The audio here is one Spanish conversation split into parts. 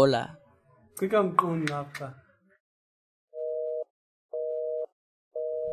Hola.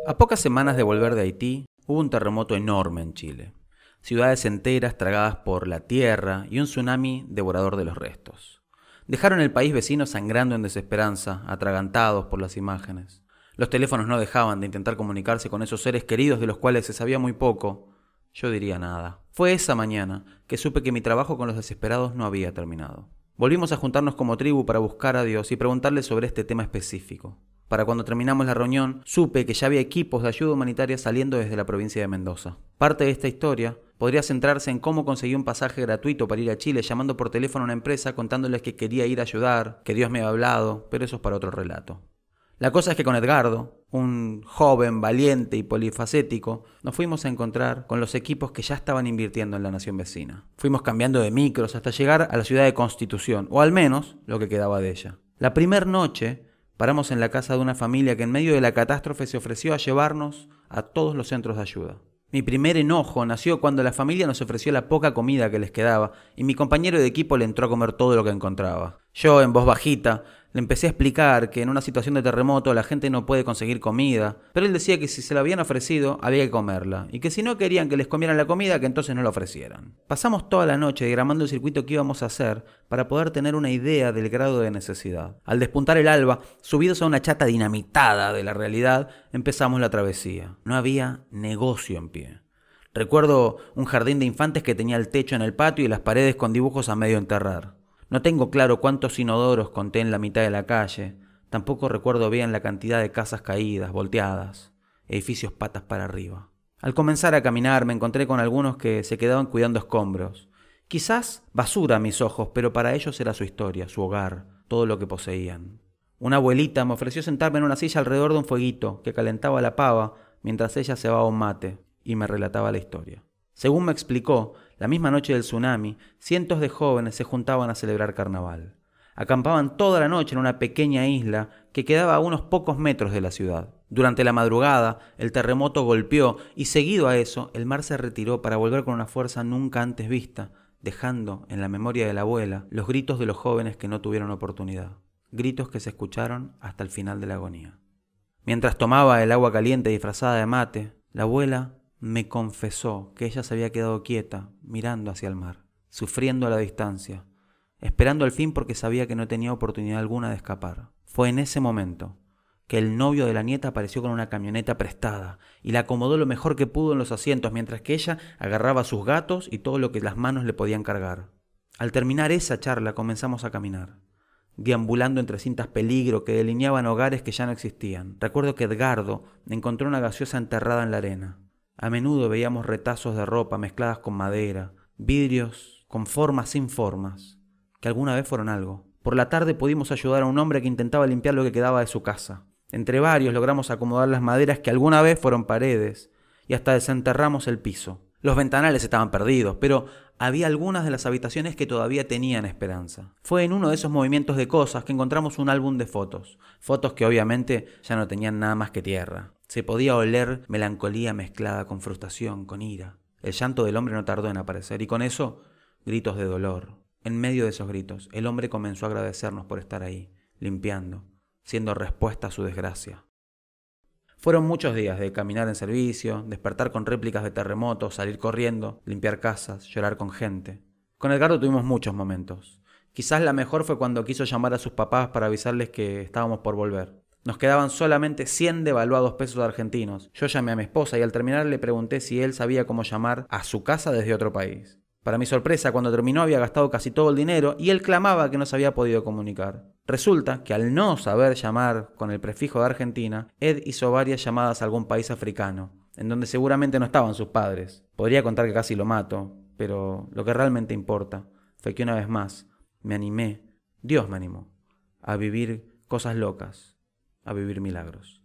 A pocas semanas de volver de Haití, hubo un terremoto enorme en Chile. Ciudades enteras tragadas por la tierra y un tsunami devorador de los restos. Dejaron el país vecino sangrando en desesperanza, atragantados por las imágenes. Los teléfonos no dejaban de intentar comunicarse con esos seres queridos de los cuales se sabía muy poco. Yo diría nada. Fue esa mañana que supe que mi trabajo con los desesperados no había terminado. Volvimos a juntarnos como tribu para buscar a Dios y preguntarle sobre este tema específico. Para cuando terminamos la reunión, supe que ya había equipos de ayuda humanitaria saliendo desde la provincia de Mendoza. Parte de esta historia podría centrarse en cómo conseguí un pasaje gratuito para ir a Chile llamando por teléfono a una empresa contándoles que quería ir a ayudar, que Dios me había hablado, pero eso es para otro relato. La cosa es que con Edgardo, un joven valiente y polifacético, nos fuimos a encontrar con los equipos que ya estaban invirtiendo en la nación vecina. Fuimos cambiando de micros hasta llegar a la ciudad de Constitución, o al menos lo que quedaba de ella. La primera noche Paramos en la casa de una familia que en medio de la catástrofe se ofreció a llevarnos a todos los centros de ayuda. Mi primer enojo nació cuando la familia nos ofreció la poca comida que les quedaba y mi compañero de equipo le entró a comer todo lo que encontraba. Yo, en voz bajita, le empecé a explicar que en una situación de terremoto la gente no puede conseguir comida, pero él decía que si se la habían ofrecido había que comerla, y que si no querían que les comieran la comida, que entonces no la ofrecieran. Pasamos toda la noche diagramando el circuito que íbamos a hacer para poder tener una idea del grado de necesidad. Al despuntar el alba, subidos a una chata dinamitada de la realidad, empezamos la travesía. No había negocio en pie. Recuerdo un jardín de infantes que tenía el techo en el patio y las paredes con dibujos a medio enterrar. No tengo claro cuántos inodoros conté en la mitad de la calle, tampoco recuerdo bien la cantidad de casas caídas, volteadas, edificios patas para arriba. Al comenzar a caminar me encontré con algunos que se quedaban cuidando escombros. Quizás basura a mis ojos, pero para ellos era su historia, su hogar, todo lo que poseían. Una abuelita me ofreció sentarme en una silla alrededor de un fueguito que calentaba la pava mientras ella se un mate y me relataba la historia. Según me explicó, la misma noche del tsunami, cientos de jóvenes se juntaban a celebrar carnaval. Acampaban toda la noche en una pequeña isla que quedaba a unos pocos metros de la ciudad. Durante la madrugada, el terremoto golpeó y seguido a eso, el mar se retiró para volver con una fuerza nunca antes vista, dejando en la memoria de la abuela los gritos de los jóvenes que no tuvieron oportunidad, gritos que se escucharon hasta el final de la agonía. Mientras tomaba el agua caliente disfrazada de mate, la abuela me confesó que ella se había quedado quieta, mirando hacia el mar, sufriendo a la distancia, esperando al fin porque sabía que no tenía oportunidad alguna de escapar. Fue en ese momento que el novio de la nieta apareció con una camioneta prestada y la acomodó lo mejor que pudo en los asientos mientras que ella agarraba a sus gatos y todo lo que las manos le podían cargar. Al terminar esa charla comenzamos a caminar, deambulando entre cintas peligro que delineaban hogares que ya no existían. Recuerdo que Edgardo encontró una gaseosa enterrada en la arena. A menudo veíamos retazos de ropa mezcladas con madera, vidrios con formas sin formas, que alguna vez fueron algo. Por la tarde pudimos ayudar a un hombre que intentaba limpiar lo que quedaba de su casa. Entre varios logramos acomodar las maderas que alguna vez fueron paredes y hasta desenterramos el piso. Los ventanales estaban perdidos, pero había algunas de las habitaciones que todavía tenían esperanza. Fue en uno de esos movimientos de cosas que encontramos un álbum de fotos, fotos que obviamente ya no tenían nada más que tierra. Se podía oler melancolía mezclada con frustración, con ira. El llanto del hombre no tardó en aparecer y con eso gritos de dolor. En medio de esos gritos, el hombre comenzó a agradecernos por estar ahí, limpiando, siendo respuesta a su desgracia. Fueron muchos días de caminar en servicio, despertar con réplicas de terremotos, salir corriendo, limpiar casas, llorar con gente. Con Edgardo tuvimos muchos momentos. Quizás la mejor fue cuando quiso llamar a sus papás para avisarles que estábamos por volver. Nos quedaban solamente 100 devaluados pesos argentinos. Yo llamé a mi esposa y al terminar le pregunté si él sabía cómo llamar a su casa desde otro país. Para mi sorpresa, cuando terminó había gastado casi todo el dinero y él clamaba que no se había podido comunicar. Resulta que al no saber llamar con el prefijo de Argentina, Ed hizo varias llamadas a algún país africano, en donde seguramente no estaban sus padres. Podría contar que casi lo mato, pero lo que realmente importa fue que una vez más me animé, Dios me animó, a vivir cosas locas a vivir milagros.